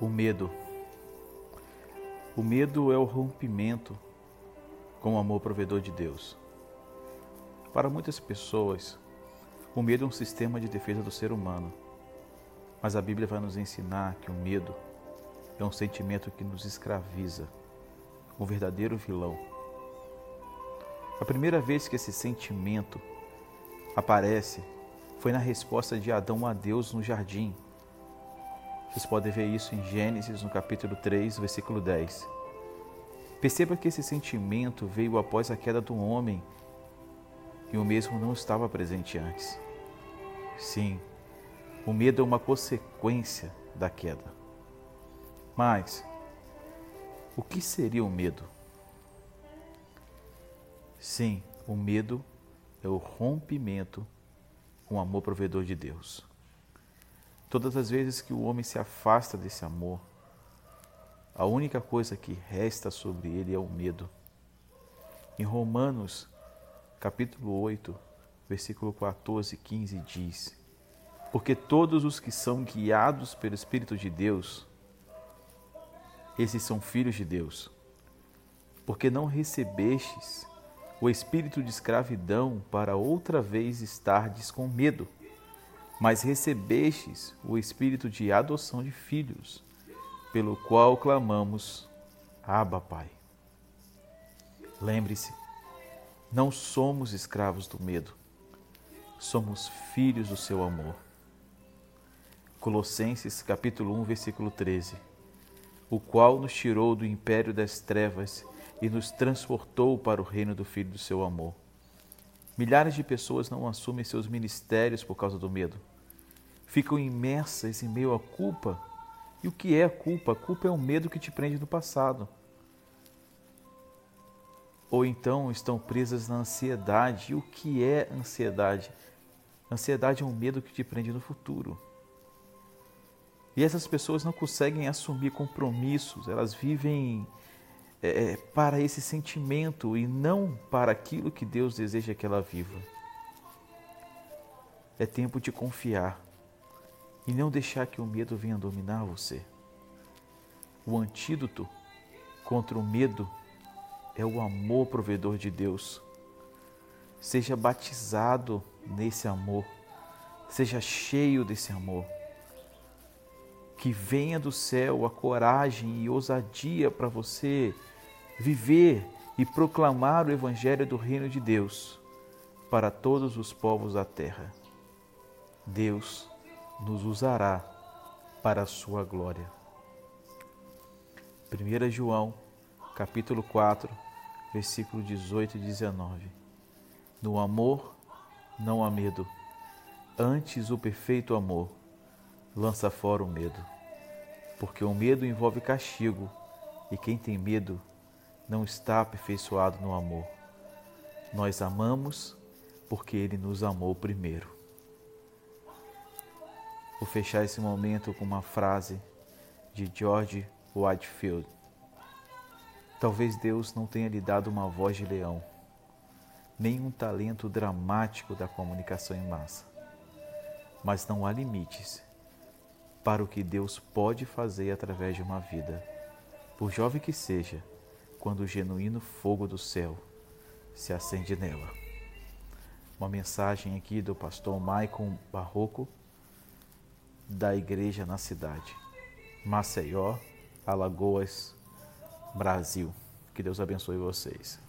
O medo. O medo é o rompimento com o amor provedor de Deus. Para muitas pessoas, o medo é um sistema de defesa do ser humano. Mas a Bíblia vai nos ensinar que o medo é um sentimento que nos escraviza, um verdadeiro vilão. A primeira vez que esse sentimento aparece foi na resposta de Adão a Deus no jardim vocês podem ver isso em Gênesis, no capítulo 3, versículo 10. Perceba que esse sentimento veio após a queda do homem e o mesmo não estava presente antes. Sim, o medo é uma consequência da queda. Mas, o que seria o medo? Sim, o medo é o rompimento com o amor provedor de Deus. Todas as vezes que o homem se afasta desse amor, a única coisa que resta sobre ele é o medo. Em Romanos, capítulo 8, versículo 14 e 15 diz: Porque todos os que são guiados pelo Espírito de Deus, esses são filhos de Deus. Porque não recebestes o espírito de escravidão para outra vez estardes com medo mas recebestes o espírito de adoção de filhos, pelo qual clamamos: Abba, Pai. Lembre-se, não somos escravos do medo, somos filhos do seu amor. Colossenses capítulo 1, versículo 13. O qual nos tirou do império das trevas e nos transportou para o reino do Filho do seu amor. Milhares de pessoas não assumem seus ministérios por causa do medo ficam imersas em meio à culpa. E o que é a culpa? A culpa é o medo que te prende no passado. Ou então estão presas na ansiedade. E o que é ansiedade? Ansiedade é um medo que te prende no futuro. E essas pessoas não conseguem assumir compromissos, elas vivem é, é para esse sentimento e não para aquilo que Deus deseja que ela viva. É tempo de confiar e não deixar que o medo venha dominar você. O antídoto contra o medo é o amor provedor de Deus. Seja batizado nesse amor, seja cheio desse amor. Que venha do céu a coragem e ousadia para você viver e proclamar o Evangelho do Reino de Deus para todos os povos da terra. Deus nos usará para a sua glória. 1 João, capítulo 4, versículo 18 e 19. No amor não há medo, antes o perfeito amor lança fora o medo, porque o medo envolve castigo, e quem tem medo não está aperfeiçoado no amor. Nós amamos porque ele nos amou primeiro. Vou fechar esse momento com uma frase de George Whitefield. Talvez Deus não tenha lhe dado uma voz de leão, nem um talento dramático da comunicação em massa. Mas não há limites para o que Deus pode fazer através de uma vida, por jovem que seja, quando o genuíno fogo do céu se acende nela. Uma mensagem aqui do pastor Maicon Barroco da igreja na cidade. Maceió, Alagoas, Brasil. Que Deus abençoe vocês.